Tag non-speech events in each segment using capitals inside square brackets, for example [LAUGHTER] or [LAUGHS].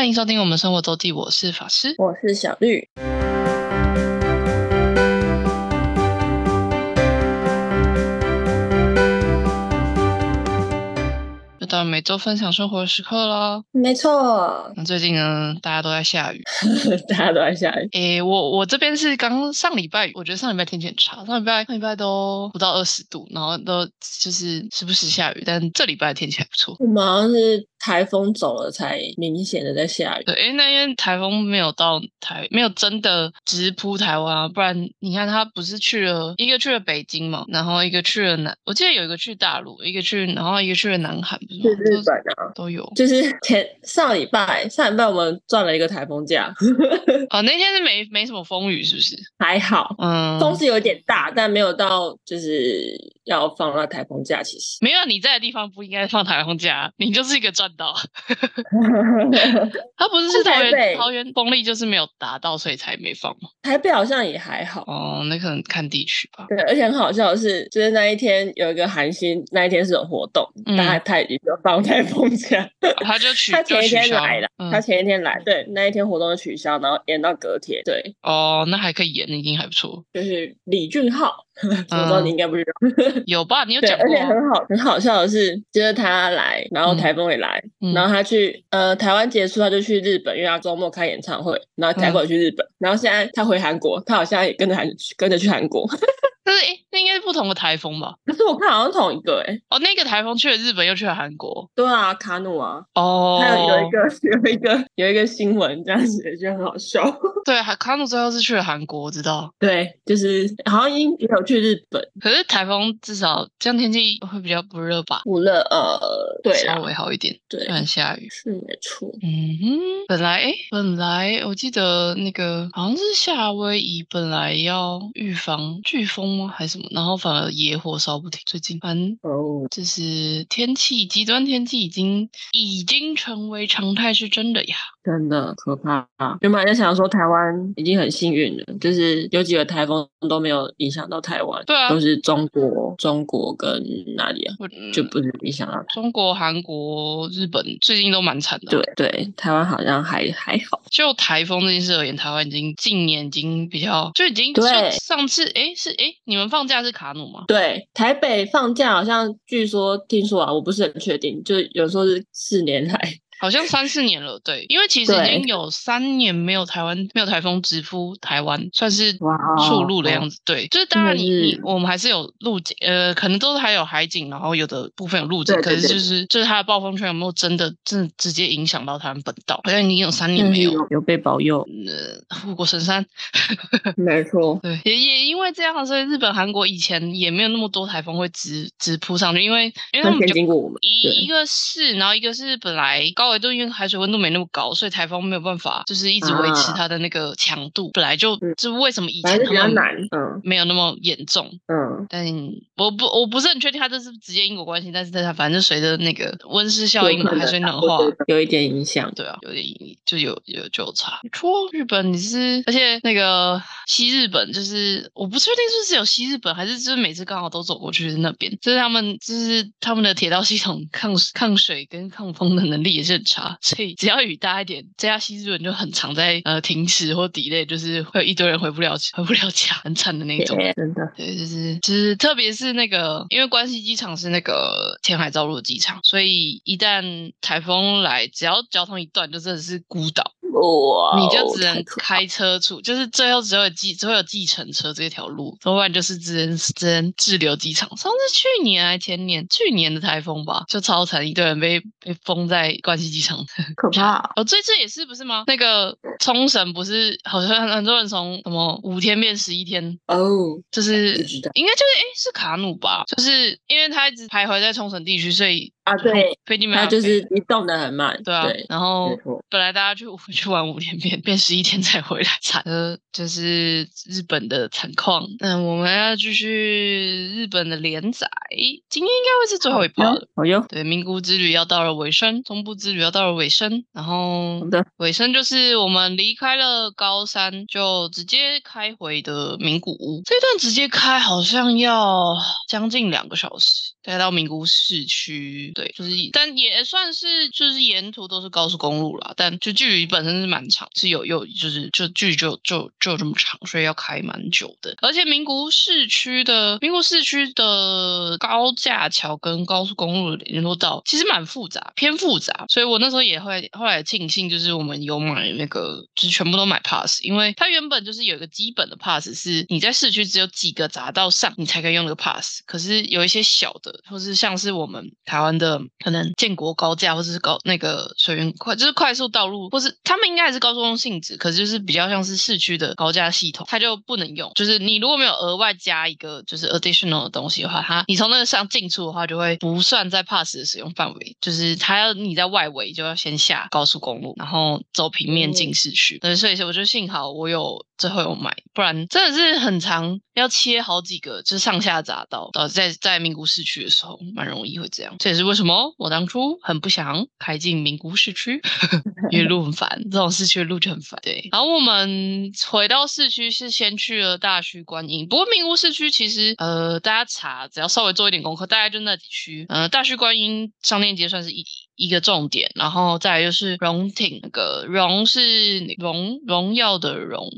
欢迎收听我们生活周记，我是法师。我是小绿。又到每周分享生活的时刻啦。没错，那最近呢，大家都在下雨。[LAUGHS] 大家都在下雨。诶，我我这边是刚上礼拜，我觉得上礼拜天气很差，上礼拜上礼拜都不到二十度，然后都就是时不时下雨，但这礼拜天气还不错。我们好像是台风走了才明显的在下雨。对，因为那天台风没有到台，没有真的直扑台湾啊，不然你看他不是去了一个去了北京嘛，然后一个去了南，我记得有一个去大陆，一个去，然后一个去了南韩，不是吗？去日都本啊，都有。就是前上礼拜，上礼拜我们赚了一个台风假，[LAUGHS] 哦，那天是没没什么风雨，是不是？还好，嗯，风是有点大，但没有到就是要放那台风假。其实没有你在的地方不应该放台风假，你就是一个赚到。[LAUGHS] 他不是是桃园桃园风力就是没有达到，所以才没放吗？台北好像也还好。哦，那可能看地区吧。对，而且很好笑的是，就是那一天有一个韩星，那一天是有活动，嗯但他他已经就放台风假，他就取 [LAUGHS] 他前一天来了，嗯他前一天来，对，那一天活动就取消，然后延到隔天，对，哦，那还可以演，已经还不错。就是李俊浩，[LAUGHS] 我知道你应该不知道，[LAUGHS] 有吧？你有对，而且讲过啊。很好很好笑的是，就是他来，然后嗯。台风也来，嗯。然后他去呃台湾结束，他就去日本，因为他周末开演唱会，然后台风也去日本，然后现在他回韩国，他好像也跟着韩跟着去韩国，[LAUGHS] 但是诶，那应该是不同的台风吧？可是我看好像同一个哎、欸，哦，那个台风去了日本，又去了韩国。对啊，卡努啊，哦，还有有一个有一个有一个新闻这样子，也觉得很好笑。对，还卡努最后是去了韩国，我知道。对，就是好像也有去日本，可是台风至少这样天气会比较不热吧？不热呃，对稍，微好一点，对虽然下雨。是没错。嗯哼，本来诶，本来我记得那个好像是夏威夷本来要预防飓风吗，还是什么，然后反而野火烧不停。最近反正哦，就是天气极端天气已经已经成为常态，是真的呀。真的可怕。原本还在想说台湾已经很幸运了，就是有几个台风都没有影响到台湾，对啊都是中国、中国跟哪里啊，我就不是影响到台。中国、韩国、日本最近都蛮惨的。对对，台湾好像还还好。就台风这件事而言，台湾已经近年已经比较就已经对就上次哎是哎，你们放假是卡努吗？对，台北放假好像据说听说啊，我不是很确定，就有时候是四年来好像三四年了，对，因为其实已经有三年没有台湾没有台风直扑台湾，算是触路的样子。对，就是当然你我们还是有路景，呃，可能都是还有海景，然后有的部分有路景，对对对可是就是就是它的暴风圈有没有真的真的直接影响到台湾本岛？好像已经有三年没有。有有被保佑，呃，护国神山，没错。[LAUGHS] 对，也也因为这样，所以日本、韩国以前也没有那么多台风会直直扑上去，因为因为他那们比较先经过我们，一一个是，然后一个是本来高纬度因为海水温度没那么高，所以台风没有办法就是一直维持啊它的那个强度，本来就嗯就为什么以前比较难。嗯没有那么严重。嗯，但我不我不是很确定它这是直接因果关系，但是它反正随着那个温室效应嘛，海水暖化，有一点影响。对啊，有点就有有就有差。没错，日本你是，而且那个西日本就是我不确定是不是有西日本，还是就是每次刚好都走过去那边，就是他们就是他们的铁道系统 [LAUGHS] 抗抗水跟抗风的能力也是很差，[LAUGHS] 所以只要雨大一点，这家西日本就很常在呃停驶或 delay，就是会有一堆人回不了回不了家，很惨的那种。真的，对，就是就是，特别是那个，因为关西机场是那个填海造陆的机场，所以一旦台风来，只要交通一断，就真的是孤岛，哇你就只能开车出，就是最后只有计只会有计程车这条路，要不然就是只能只能滞留机场。上次去年还前年，去年的台风吧，就超惨，一堆人被被封在关西机场。可怕。[LAUGHS] 哦，这次也是不是吗？那个冲绳不是好像很多人从什么五天变十一天，哦，就是应该就是诶是卡努吧，就是因为他一直徘徊在冲绳地区，所以啊，对，飞机没它就是移动的很慢。对啊，对，然后本来大家去去玩五天变变十一天才回来，惨的就是日本的惨况。嗯，我们要继续日本的连载，今天应该会是最后一趴了。好哟，对，名古之旅要到了尾声，中部之旅要到了尾声，然后的，尾声就是我们离开了高山，就直接开回的名古屋。这段直接开好像要将近两个小时，大概到名古屋市区，对，就是但也算是就是沿途都是高速公路啦，但就距离本身是蛮长，是有有就是就距离就就就这么长，所以要开蛮久的。而且名古屋市区的名古屋市区的高架桥跟高速公路联络道其实蛮复杂，偏复杂，所以我那时候也会后来庆幸，就是我们有买那个，就是全部都买 pass，因为它原本就是有一个基本的 pass，是你在市区只有几个匝道上你才可以用那个 pass，可是有一些小的，或是像是我们台湾的可能建国高架或者是高那个水源快，就是快速道路，或是他们应该还是高速公路性质，可是就是比较像是市区的高架系统，它就不能用。就是你如果没有额外加一个就是 additional 的东西的话，它你从那个上进出的话，就会不算在 pass 的使用范围。就是它要你在外围就要先下高速公路，然后走平面进市区。对，所以我觉得幸好我有最后有买，不然真的是很长，要切好几个就是上下匝道。呃，在在名古市区的时候，蛮容易会这样。这也是为什么我当初很不想开进名古市区，[LAUGHS] 因为路很烦，这种市区的路就很烦。对，然后我们回到市区是先去了大须观音，不过名古市区其实呃，大家查只要稍微做一点功课，大概就那几区。呃，大须观音商店街算是一一个重点，然后再来就是荣町，那个荣是荣荣耀的荣。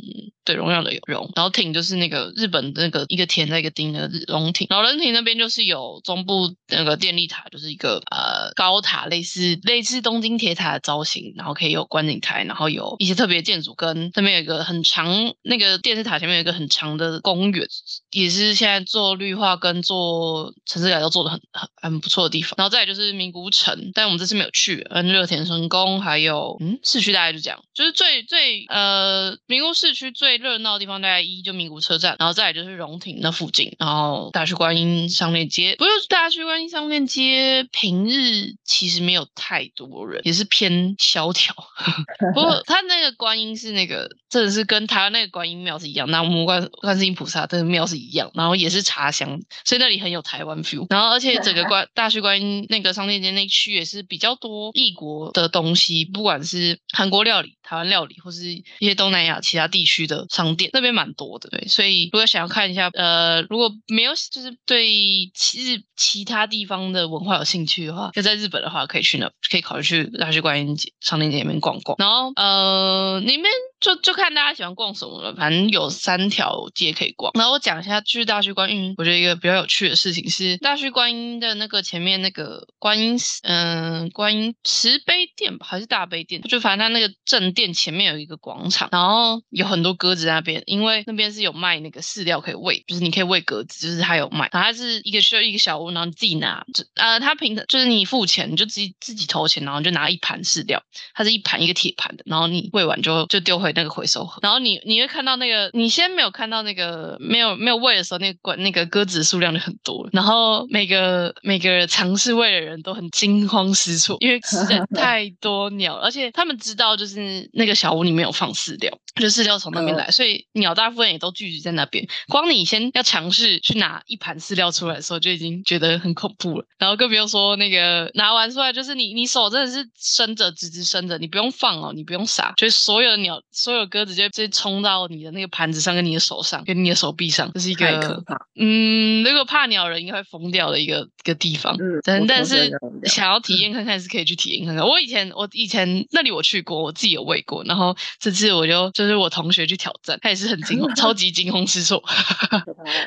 对，荣耀的有荣，然后挺就是那个日本那个一个田在一个町的荣町，老人町那边就是有中部那个电力塔，就是一个呃高塔，类似类似东京铁塔的造型，然后可以有观景台，然后有一些特别建筑，跟那边有一个很长那个电视塔前面有一个很长的公园，也是现在做绿化跟做城市改造做的很很很不错的地方。然后再就是名古屋城，但我们这次没有去，嗯，热田神宫还有嗯市区大概就这样，就是最最呃名古屋市区最。最热闹的地方大概一就名古车站，然后再来就是荣町那附近，然后大须观音商店街。不就是大须观音商店街平日其实没有太多人，也是偏萧条。[LAUGHS] 不过它那个观音是那个真的是跟台湾那个观音庙是一样，那我们观观世音菩萨的庙是一样，然后也是茶香，所以那里很有台湾 feel。然后而且整个观大须观音那个商店街那区也是比较多异国的东西，不管是韩国料理、台湾料理，或是一些东南亚其他地区的。商店那边蛮多的，对，所以如果想要看一下，呃，如果没有就是对其其他地方的文化有兴趣的话，就在日本的话，可以去那，可以考虑去大学观音商店街里面逛逛。然后，呃，里面就就看大家喜欢逛什么了，反正有三条街可以逛。然后我讲一下去大须观音，我觉得一个比较有趣的事情是，大须观音的那个前面那个观音，嗯，观音石碑殿吧，还是大悲殿？就反正它那个正殿前面有一个广场，然后有很多鸽子在那边，因为那边是有卖那个饲料可以喂，就是你可以喂鸽子，就是它有卖。然后它是一个需要一个小屋，然后你自己拿，就呃，它平常就是你付钱，你就自己自己投钱，然后就拿一盘饲料，它是一盘一个铁盘的，然后你喂完就就丢回那个回收盒。然后你你会看到那个，你先没有看到那个没有没有喂的时候，那个那个鸽子数量就很多，然后每个每个尝试喂的人都很惊慌失措，因为实在 [LAUGHS] 太多鸟，而且他们知道就是那个小屋里面有放饲料，就饲料从那边来，所以鸟大部分也都聚集在那边。光你先要尝试去拿一盘饲料出来的时候，就已经觉得很恐怖了。然后更不用说那个拿完出来，就是你你手真的是伸着，直直伸着，你不用放哦，你不用撒，就是所有的鸟，所有鸽子就直接冲到你的那个盘子上，跟你的手上，跟你的手臂上，这是一个太可怕。嗯，如果怕鸟人应该会疯掉的一个一个地方。嗯，但但是想要体验看看是可以去体验看看。我以前我以前那里我去过，我自己有喂过，然后这次我就就是我同学去挑战，他也是很惊 [LAUGHS] 慌，超级惊慌失措，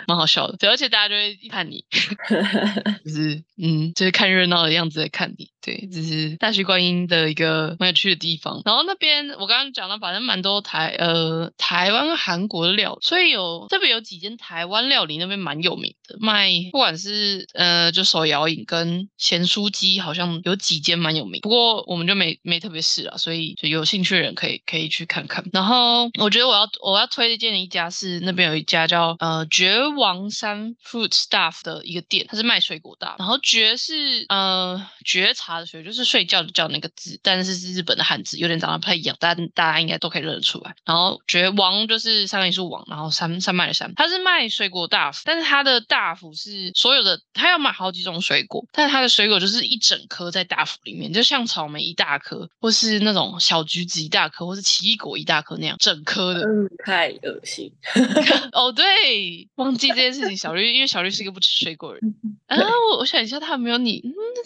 蛮好笑的。对，而且大家就会看你，[LAUGHS] 就是嗯，就是看热闹的样子在看你。对，这是大须观音的一个蛮有趣的地方。然后那边我刚刚讲了，反正蛮多台呃台湾、韩国的料，所以有特别有几间台湾料理那边蛮有名的，卖不管是呃就手摇饮跟咸酥鸡，好像有几间蛮有名。不过我们就没没特别试啊，所以就有兴趣的人可以可以去看看。然后我觉得我要我要推荐的一家是那边有一家叫呃绝王山 Fruit Stuff 的一个店，它是卖水果的。然后绝是呃绝茶就是睡觉就叫那个字，但是是日本的汉字，有点长得不太一样，但大家应该都可以认得出来。然后觉得王就是三个一王，然后山山脉的山，他是卖水果大福，但是他的大福是所有的，他要买好几种水果，但是他的水果就是一整颗在大福里面，就像草莓一大颗，或是那种小橘子一大颗，或是奇异果一大颗那样整颗的。嗯，太恶心。[LAUGHS] 哦，对，忘记这件事情。小绿因为小绿是一个不吃水果的人啊，[LAUGHS] 我我想一下，他有没有你？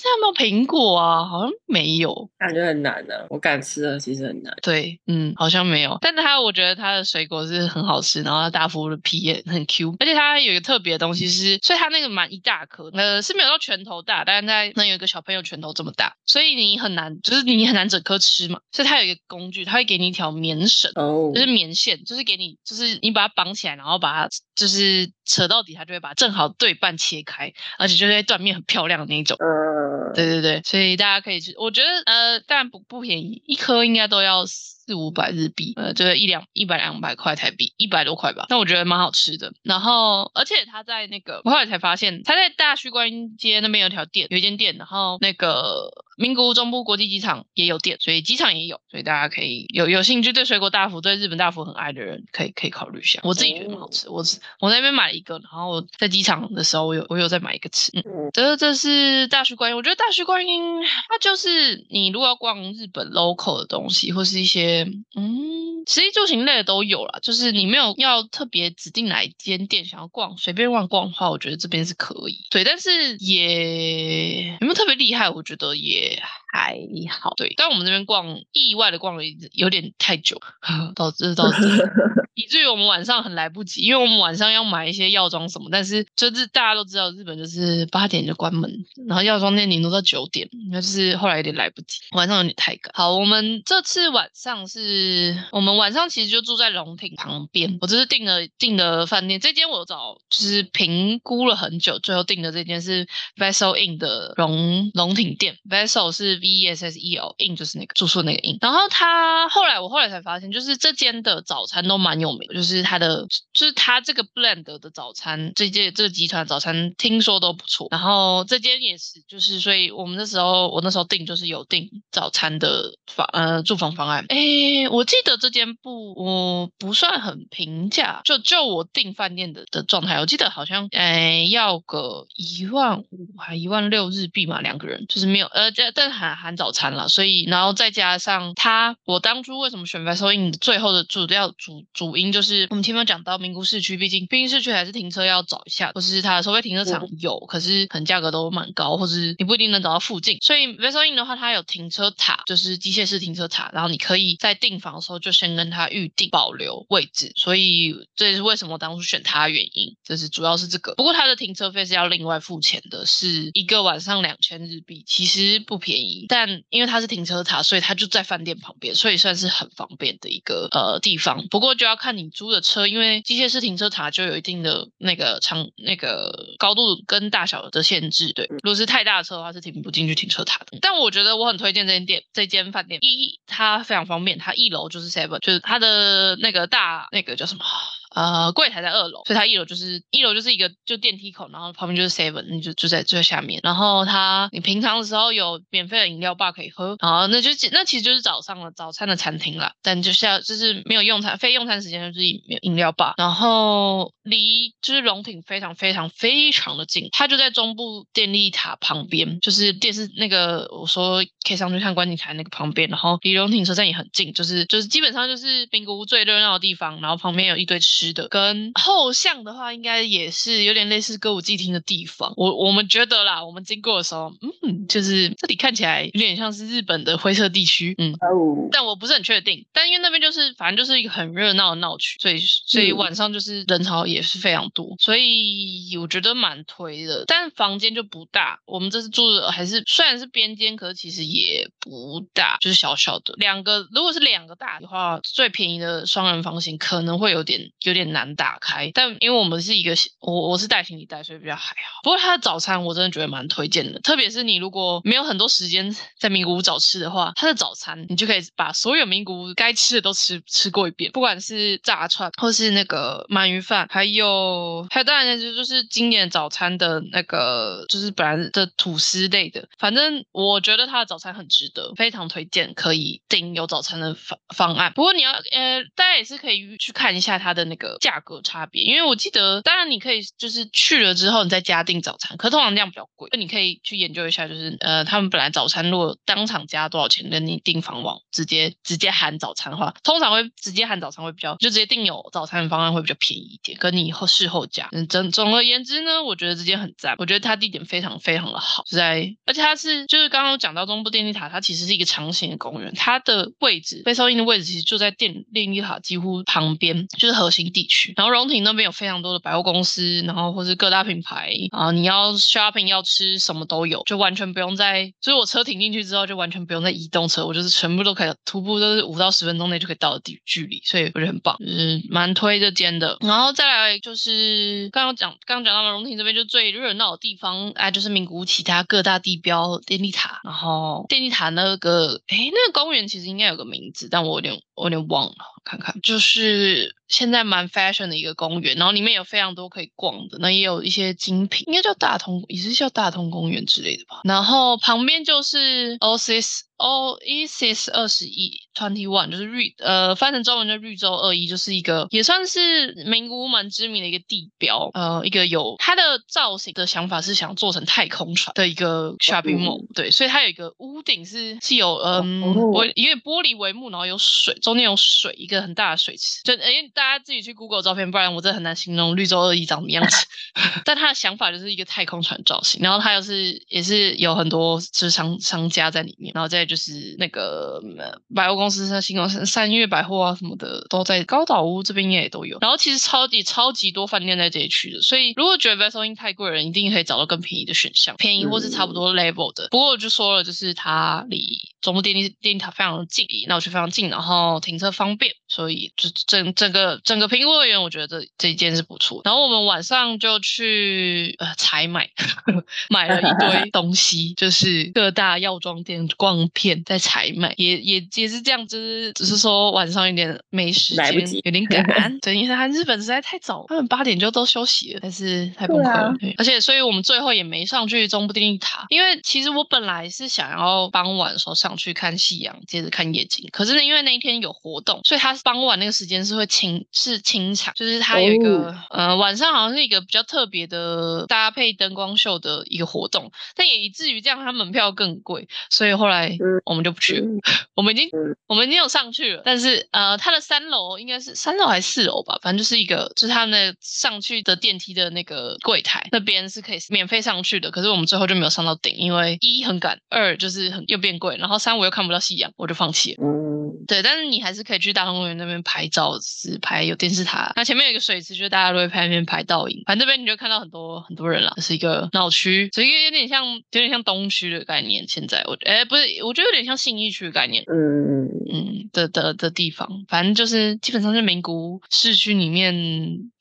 有没有苹果啊？好像没有，感觉很难呢。我敢吃的其实很难。对，嗯，好像没有。但是它我觉得它的水果是很好吃，然后它大福的皮也很 Q，而且它有一个特别的东西是，所以它那个蛮一大颗，呃，是没有到拳头大，但是在能有一个小朋友拳头这么大，所以你很难，就是你很难整颗吃嘛。所以它有一个工具，它会给你一条棉绳，哦，就是棉线，就是给你，就是你把它绑起来，然后把它就是扯到底，它就会把正好对半切开，而且就会断面很漂亮的那种。对对对，所以大家可以去，我觉得呃，但不不便宜，一颗应该都要。四五百日币，呃，就是一两一百两百块台币，一百多块吧。那我觉得蛮好吃的。然后，而且他在那个，我后来才发现，他在大须观音街那边有条店，有一间店。然后那个名古屋中部国际机场也有店，所以机场也有。所以大家可以有有兴趣对水果大福、对日本大福很爱的人，可以可以考虑一下。我自己觉得很好吃。我我那边买了一个，然后在机场的时候，我有我有再买一个吃。嗯，这这是大须观音。我觉得大须观音，它就是你如果要逛日本 local 的东西，或是一些。嗯，实际住行类的都有啦，就是你没有要特别指定哪一间店想要逛，随便乱逛的话，我觉得这边是可以。对，但是也有没有特别厉害，我觉得也还好。对，但我们这边逛意外的逛了有点太久，导 [LAUGHS] 致导致。[LAUGHS] 以至于我们晚上很来不及，因为我们晚上要买一些药妆什么，但是就是大家都知道日本就是八点就关门，然后药妆店顶多到九点，那就是后来有点来不及，晚上有点太赶。好，我们这次晚上是我们晚上其实就住在龙亭旁边，我这是订了订的饭店，这间我找就是评估了很久，最后订的这间是 Vessel Inn 的龙龙亭店，Vessel 是 V E S S E L In 就是那个住宿那个 In 然后他后来我后来才发现，就是这间的早餐都蛮有名。就是他的，就是他这个 blend 的早餐，这间这个集团早餐听说都不错。然后这间也是，就是所以我们那时候，我那时候订就是有订早餐的房，呃，住房方案。哎，我记得这间不，我不算很平价，就就我订饭店的的状态，我记得好像，哎，要个一万五还一万六日币嘛，两个人就是没有，呃，这但含含早餐了，所以然后再加上它，我当初为什么选 Vessel Inn 最后的主要主主。因就是我们前面有讲到名古市区，毕竟毕竟市区还是停车要找一下，或是它的收费停车场有，可是可能价格都蛮高，或是你不一定能找到附近。所以 Vessel Inn 的话，它有停车塔，就是机械式停车塔，然后你可以在订房的时候就先跟他预定保留位置。所以这也是为什么当初选它的原因，就是主要是这个。不过它的停车费是要另外付钱的，是一个晚上两千日币，其实不便宜。但因为它是停车塔，所以它就在饭店旁边，所以算是很方便的一个呃地方。不过就要看。你租的车，因为机械式停车塔就有一定的那个长、那个高度跟大小的限制。对，如果是太大的车的话，是停不进去停车塔的。但我觉得我很推荐这间店，这间饭店，一它非常方便，它一楼就是 Seven，就是它的那个大那个叫什么？呃，柜台在二楼，所以它一楼就是一楼就是一个就电梯口，然后旁边就是 seven，你就就在最下面。然后它你平常的时候有免费的饮料吧可以喝，然后那就那其实就是早上的早餐的餐厅了，但就是要就是没有用餐非用餐时间就是饮饮料吧。然后离就是龙艇非常非常非常的近，它就在中部电力塔旁边，就是电视那个我说可以上去看观景台那个旁边，然后离龙艇车站也很近，就是就是基本上就是名古屋最热闹的地方，然后旁边有一堆吃。吃的跟后巷的话，应该也是有点类似歌舞伎町的地方。我我们觉得啦，我们经过的时候，嗯，就是这里看起来有点像是日本的灰色地区，嗯，但我不是很确定。但因为那边就是反正就是一个很热闹的闹区，所以所以晚上就是人潮也是非常多，所以我觉得蛮推的。但房间就不大，我们这次住的还是虽然是边间，可是其实也不大，就是小小的两个。如果是两个大的话，最便宜的双人房型可能会有点。有有点难打开。但因为我们是一个我我是带行李袋，所以比较还好。不过它的早餐我真的觉得蛮推荐的，特别是你如果没有很多时间在名古屋找吃的话，它的早餐你就可以把所有名古屋该吃的都吃吃过一遍，不管是炸串或是那个鳗鱼饭，还有还有当然就就是今年早餐的那个就是本来的吐司类的，反正我觉得它的早餐很值得，非常推荐可以订有早餐的方方案。不过你要呃，大家也是可以去看一下它的那个价格差别，因为我记得当然你可以就是去了之后你再加订早餐，可通常这样比较贵，那你可以去研究一下，就是呃他们本来早餐如果当场加多少钱，跟你订房网直接直接含早餐的话，通常会直接含早餐会比较就直接订有早餐的方案会比较便宜一点，跟你以后事后加。嗯，总总而言之呢，我觉得这间很赞，我觉得它地点非常非常的好，在而且它是就是刚刚讲到中部电力塔，它其实是一个长形的公园，它的位置被收音的位置其实就在电电力塔几乎旁边，就是核心地区。然后荣庭那边有非常多的百货公司，然后或是各大品牌啊，你要 shopping 要吃什么都有，就完全不用在，就是我车停进去之后就完全不用再移动车，我就是全部都可以徒步，都是五到十分钟内就可以到的地距离，所以我觉得很棒，就是蛮推这间的。然后再来就是刚刚讲刚刚讲到了荣庭这边就最热闹的地方，哎，就是名古屋其他各大地标电力塔，然后电力塔那个哎那个公园其实应该有个名字，但我有点我有点忘了，看看就是现在蛮 fashion 的一个公园，然后里面有非常多可以逛的，那也有一些精品，应该叫大通，也是叫大通公园之类的吧。然后旁边就是 Oasis。Oasis 二十一 Twenty One 就是绿呃翻成中文叫绿洲二一，就是一个也算是名古屋蛮知名的一个地标，呃一个有它的造型的想法是想做成太空船的一个 shopping mall，对，所以它有一个屋顶是是有嗯我因为玻璃帷幕，然后有水，中间有水，一个很大的水池，就因为大家自己去 Google 照片，不然我真的很难形容绿洲二一长什么样子。[LAUGHS] 但它的想法就是一个太空船造型，然后它又是也是有很多就是商商家在里面，然后再。就是那个百货公司，像新光三三月百货啊什么的，都在高岛屋这边应该也都有。然后其实超级超级多饭店在这一区的，所以如果觉得 Vessel 太贵人，一定可以找到更便宜的选项，便宜或是差不多 level 的。不过我就说了，就是它离总部电力电力塔非常的近，那我去非常近，然后停车方便，所以就整整个整个评估而言，我觉得这这一间是不错。然后我们晚上就去呃采买，[LAUGHS] 买了一堆东西，就是各大药妆店逛。片在采买，也也也是这样，就是只是说晚上有点没时间，有点 [LAUGHS] 赶。对，因为他日本实在太早，他们八点就都休息了，但是太崩溃了。而且，所以我们最后也没上去中部电力塔，因为其实我本来是想要傍晚的时候上去看夕阳，接着看夜景。可是呢，因为那一天有活动，所以他傍晚那个时间是会清是清场，就是他有一个呃晚上好像是一个比较特别的搭配灯光秀的一个活动，但也以至于这样，他门票更贵，所以后来。我们就不去了。我们已经我们已经有上去了，但是呃，它的三楼应该是三楼还是四楼吧？反正就是一个，就是他那上去的电梯的那个柜台那边是可以免费上去的。可是我们最后就没有上到顶，因为一很赶，二就是很又变贵，然后三我又看不到夕阳，我就放弃了。嗯，对，但是你还是可以去大通公园那边拍照，是拍有电视塔。那前面有一个水池，就是大家都会拍那边拍倒影。反正这边你就看到很多很多人了，是一个闹区，所以有点像有点像东区的概念。现在我哎不是，我。觉得有点像信义区的概念，嗯嗯的的的地方，反正就是基本上是名古屋市区里面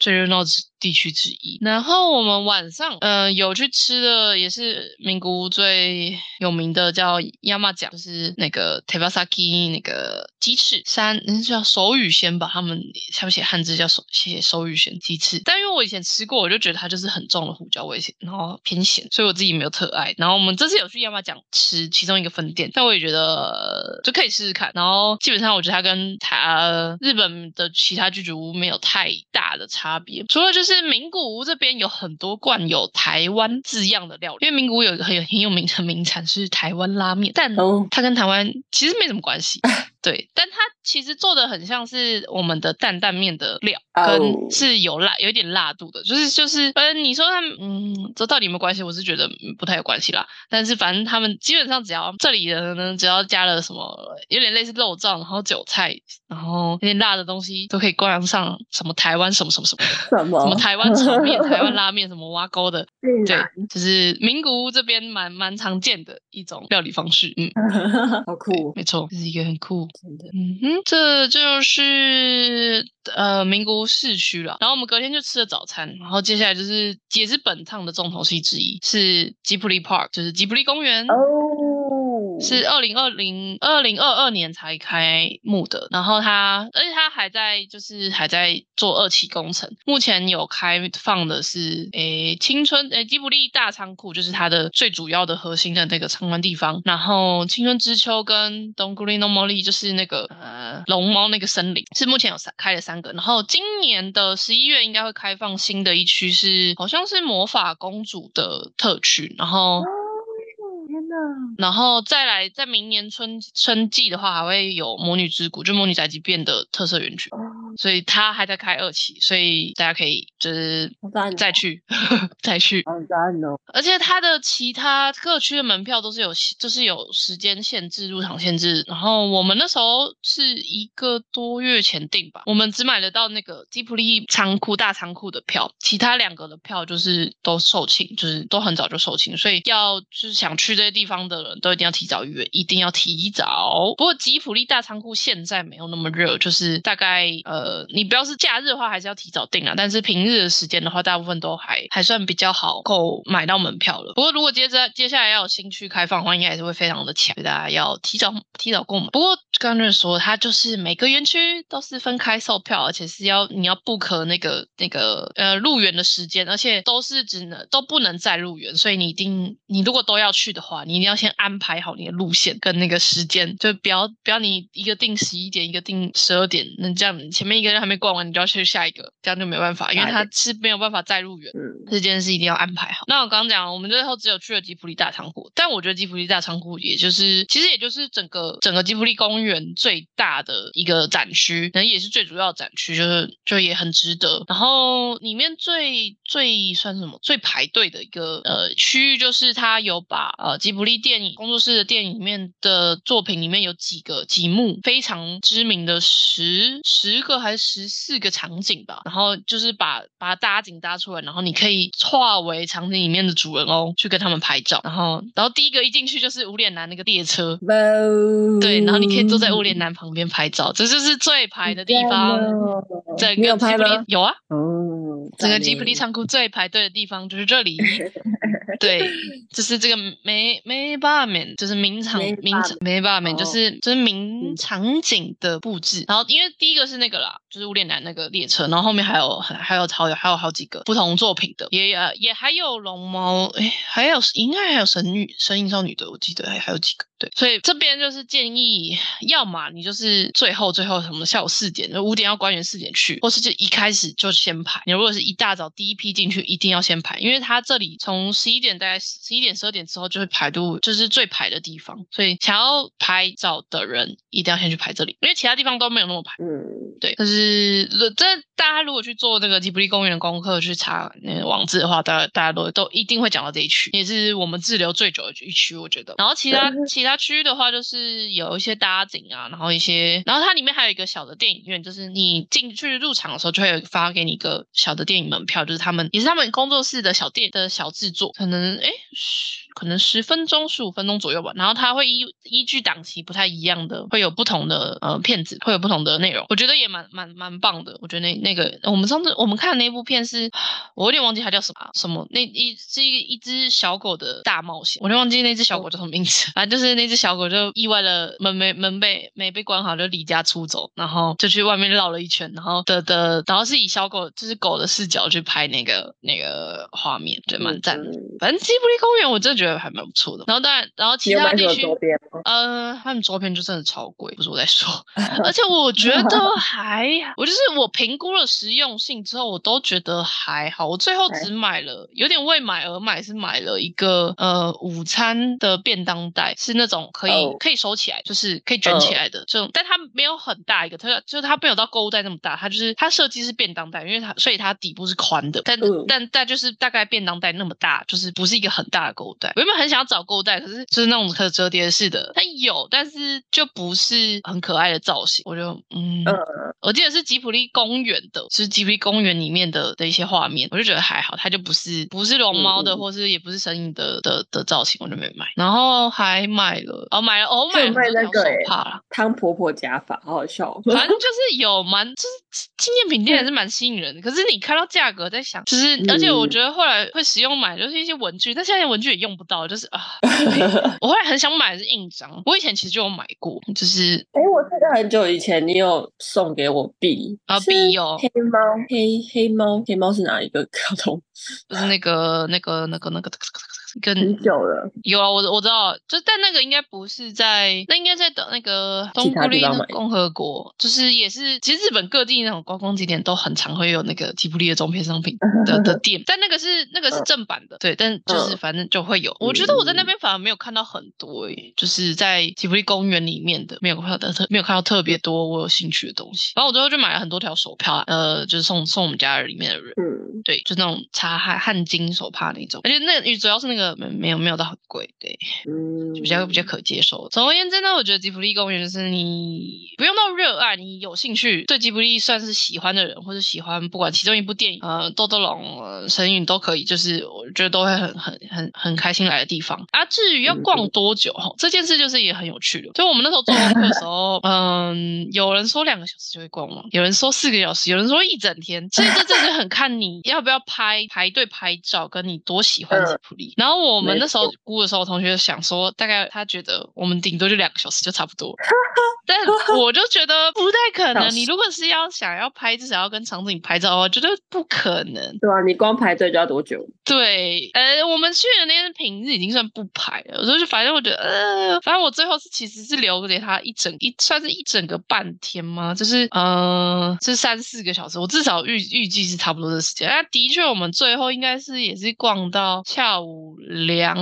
最热闹之。地区之一，然后我们晚上呃有去吃的也是名古屋最有名的叫亚麻酱，就是那个 tebasaki 那个鸡翅三，那叫手语鲜吧，他们下面写汉字叫手写手语鲜鸡翅，但因为我以前吃过，我就觉得它就是很重的胡椒味，然后偏咸，所以我自己没有特爱。然后我们这次有去亚麻酱吃其中一个分店，但我也觉得就可以试试看。然后基本上我觉得它跟它日本的其他居酒屋没有太大的差别，除了就是。名古屋这边有很多冠有台湾字样的料理，因为名古屋有很有很有名的名产是台湾拉面，但它跟台湾其实没什么关系。[LAUGHS] 对，但他其实做的很像是我们的担担面的料，跟是有辣，有一点辣度的，就是就是，呃，你说他们，嗯，这到底有没有关系？我是觉得不太有关系啦。但是反正他们基本上只要这里的呢，只要加了什么有点类似肉燥，然后韭菜，然后有点辣的东西，都可以冠上什么台湾什么什么什么 [LAUGHS] 什么什么台湾炒面、[LAUGHS] 台湾拉面什么挖沟的，对，就是名古屋这边蛮蛮常见的一种料理方式。嗯，[LAUGHS] 好酷，没错，这是一个很酷。嗯哼，这就是呃名古屋市区了。然后我们隔天就吃了早餐，然后接下来就是也是本趟的重头戏之一，是吉普力 Park，就是吉普力公园。哦，是二零二零二零二二年才开幕的，然后它，而且它还在就是还在做二期工程。目前有开放的是，诶，青春诶吉卜力大仓库，就是它的最主要的核心的那个参观地方。然后青春之丘跟东古里诺莫利，就是那个呃龙猫那个森林，是目前有三开了三个。然后今年的十一月应该会开放新的一区，是好像是魔法公主的特区。然后。天！然后再来，在明年春春季的话，还会有魔女之谷，就魔女宅急便的特色园区，哦，所以他还在开二期，所以大家可以就是 [LAUGHS] 再去再去。好赞哦！而且他的其他各区的门票都是有，就是有时间限制、入场限制。然后我们那时候是一个多月前订吧，我们只买得到那个吉普力仓库大仓库的票，其他两个的票就是都售罄，就是都很早就售罄，所以要就是想去这些地方的人都一定要提早预约，一定要提早。不过吉普力大仓库现在没有那么热，就是大概呃，呃你不要是假日的话，还是要提早订啊。但是平日的时间的话，大部分都还还算比较好够买到门票了。不过如果接着接下来要有新区开放的话，应该也是会非常的强，大家要提早提早购买。不过刚刚说，它就是每个园区都是分开售票，而且是要你要不可那个那个呃入园的时间，而且都是只能都不能再入园，所以你一定你如果都要去的话，你一定要先安排好你的路线跟那个时间，就不要不要你一个定十一点，一个定十二点，那这样前面一个人还没逛完，你就要去下一个，这样就没办法，因为他是没有办法再入园。嗯，这件事一定要安排好。那我刚刚讲，我们最后只有去了吉普力大仓库，但我觉得吉普力大仓库也就是，其实也就是整个整个吉普力公园最大的一个展区，可能也是最主要的展区，就是就也很值得。然后里面最最算什么最排队的一个呃区域，就是它有把呃吉普力电影工作室的电影里面的作品里面有几个几幕非常知名的十十个还是十四个场景吧，然后就是把把搭景搭出来，然后你可以化为场景里面的主人翁去跟他们拍照，然后然后第一个一进去就是无脸男那个列车。对，然后你可以坐在无脸男旁边拍照，这就是最排的地方。整个拍吗？有啊，哦，整个吉普力仓库最排队的地方就是这里。[LAUGHS] 对，就是这个没没罢免，就是名场名场罢免没罢免，就哦是就是名嗯场景的布置。然后因为第一个是那个啦，就是无脸男那个列车，然后后面还有还有还有还有好几个不同作品的，也呃也还有龙猫，哎，还有应该还有神女神隐少女的，我记得还还有几个。对，所以这边就是建议，要么你就是最后最后什么下午四点，五点要关园四点去，或是就一开始就先排。你如果是一大早第一批进去，一定要先排，因为它这里从十一点大概十一点十二点之后就会排度，就是最排的地方，所以想要拍照的人一定要先去排这里，因为其他地方都没有那么排。嗯，对，就是呃这大家如果去做这个吉卜力公园的功课，去查那个网址的话，大家大家都都一定会讲到这一区，也是我们滞留最久的一区，我觉得。然后其他 [LAUGHS] 其他区域的话，就是有一些搭景啊，然后一些，然后它里面还有一个小的电影院，就是你进去入场的时候就会有发给你一个小的电影门票，就是他们也是他们工作室的小电的小制作，可能诶可能十分钟十五分钟左右吧，然后它会依依据档期不太一样的，会有不同的呃片子，会有不同的内容，我觉得也蛮蛮蛮棒的。我觉得那那个我们上次我们看的那部片是，我有点忘记它叫什么啊什么，那一是一一只小狗的大冒险，我就忘记那只小狗叫什么名字，反正就是那只小狗就意外的门没门被没被关好，就离家出走，然后就去外面绕了一圈，然后的的，然后是以小狗就是狗的视角去拍那个那个画面，对蛮赞的。嗯反正吉卜力公园我真的觉得还蛮不错的。然后当然，然后其他地区，周边吗？呃，他们周边就真的超贵，不是我在说。[LAUGHS] 而且我觉得还，我就是我评估了实用性之后，我都觉得还好。我最后只买了，有点为买而买，是买了一个呃午餐的便当袋，是那种可以、哦可以收起来，就是可以卷起嗯来的这种，但它没有很大一个，它就是它没有到购物袋那么大，它就是它设计是便当袋，因为它所以它底部是宽的，但、嗯但但就是大概便当袋那么大，就是不是一个很大的购物袋。我原本很想要找购物袋，可是就是那种可折叠式的，它有，但是就不是很可爱的造型。我就嗯，我记得是吉普力公园的，是吉普力公园里面的的一些画面，我就觉得还好，它就不是不是龙猫的，或是也不是神隐的的的造型，我就没买。然后还买了哦，买了哦，买了那个手帕了，汤婆婆假发，好好笑。反正 [LAUGHS] 就是有蛮就是纪念品店还是蛮吸引人的，可是你看到价格在想，就是而且我觉得后来会使用买就是一些文具，但现在文具也用不到，就是啊，[LAUGHS] 我后来很想买的是印章，我以前其实就有买过，就是哎，我记得很久以前你有送给我币啊，币哦黑猫黑黑猫黑猫是哪一个卡通？就是那个那个那个那个。很久了，有啊，我我知道，就但那个应该不是在，那应该在等那个东布利共和国，就是也是，其实日本各地那种观光景点都很常会有那个吉卜力的中片商品的的 [LAUGHS] 店，但那个是那个是正版的，对，但就是反正就会有。我觉得我在那边反而没有看到很多，诶，就是在吉卜力公园里面的没有看到特没有看到特别多我有兴趣的东西。然后我最后就买了很多条手帕，呃，就是送送我们家里面的人，嗯，对，就那种擦汗汗巾手帕那种，而且那主要是那个。没没有没有到很贵，对，嗯，比较比较可接受。总而言之呢，我觉得吉普力公园就是你不用到热爱，你有兴趣对吉普力算是喜欢的人，或者喜欢不管其中一部电影，呃，豆豆龙、神韵都可以，就是我觉得都会很很很很开心来的地方。啊，至于要逛多久哈，这件事就是也很有趣的。就我们那时候做功课的时候，[LAUGHS] 嗯，有人说两个小时就会逛完，有人说四个小时，有人说一整天。其实这真的很看你要不要拍排队拍照，跟你多喜欢吉普力。然后。我们那时候估的时候，同学想说，大概他觉得我们顶多就两个小时就差不多，但 [LAUGHS] 我就觉得不太可能。你如果是要想要拍，至少要跟场景拍照，我觉得不可能。对啊，你光排队就要多久？对，呃，我们去的那天平日已经算不排了，所以反正我觉得，呃，反正我最后是其实是留给他一整一算是一整个半天吗？就是呃，是三四个小时，我至少预预计是差不多的时间。那的确，我们最后应该是也是逛到下午。两。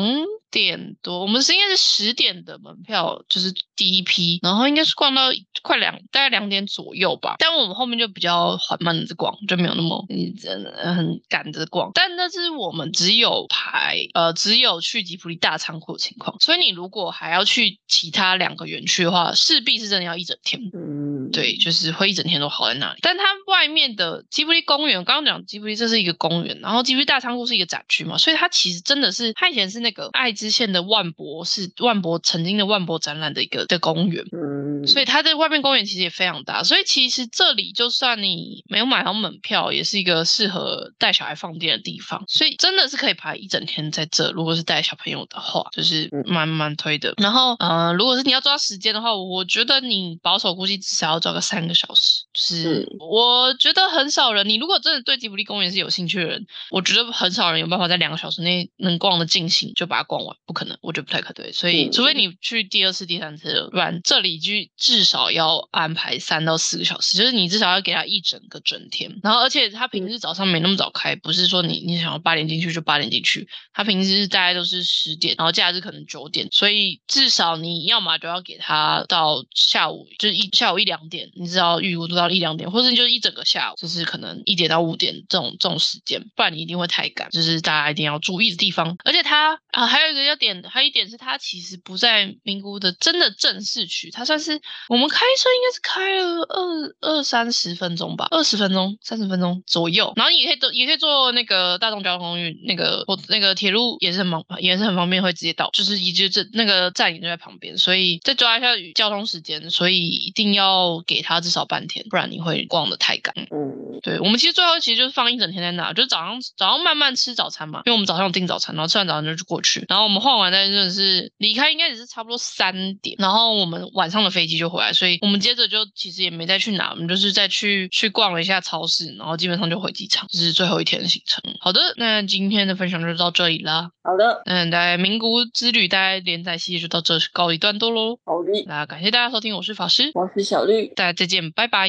点多，我们是应该是十点的门票，就是第一批，然后应该是逛到快两大概两点左右吧。但我们后面就比较缓慢的逛，就没有那么真的很赶着逛。但那是我们只有排呃只有去吉普力大仓库的情况，所以你如果还要去其他两个园区的话，势必是真的要一整天。嗯，对，就是会一整天都耗在那里。但它外面的吉普力公园，刚刚讲吉普力这是一个公园，然后吉普力大仓库是一个展区嘛，所以它其实真的是它以前是那个爱知。县的万博是万博曾经的万博展览的一个的公园，嗯，所以它的外面公园其实也非常大，所以其实这里就算你没有买到门票，也是一个适合带小孩放电的地方，所以真的是可以排一整天在这。如果是带小朋友的话，就是蛮蛮推的。然后，呃，如果是你要抓时间的话，我觉得你保守估计至少要抓个三个小时。就是我觉得很少人，你如果真的对吉卜力公园是有兴趣的人，我觉得很少人有办法在两个小时内能逛的尽兴，就把它逛完。不可能，我觉得不太可对，所以除非你去第二次、第三次，不然这里就至少要安排三到四个小时，就是你至少要给他一整个整天。然后，而且他平时早上没那么早开，不是说你你想要八点进去就八点进去，他平时大概都是十点，然后假日可能九点，所以至少你要么就要给他到下午，就是一下午一两点，你至少预估做一两点，或者就是一整个下午，就是可能一点到五点这种这种时间，不然你一定会太赶，就是大家一定要注意的地方。而且他啊，还有一个。要点还有一点是，它其实不在名古屋的真的正市区，它算是我们开车应该是开了二二三十分钟吧，二十分钟、三十分钟左右。然后你也可以坐，也可以坐那个大众交通工具，那个或那个铁路也是很方，也是很方便，会直接到，就是以及这那个站也就在旁边，所以再抓一下交通时间，所以一定要给他至少半天，不然你会逛的太赶。嗯，对，我们其实最后其实就是放一整天在那，就是早上早上慢慢吃早餐嘛，因为我们早上有订早餐，然后吃完早餐就就过去，然后我们。换完再真的是离开，应该也是差不多三点，然后我们晚上的飞机就回来，所以我们接着就其实也没再去哪，我们就是再去去逛了一下超市，然后基本上就回机场，这是最后一天的行程。好的，那今天的分享就到这里啦。好的，嗯，大概名古之旅大概连载系列就到这告一段落喽。好的，那感谢大家收听，我是法师，我是小绿，大家再见，拜拜，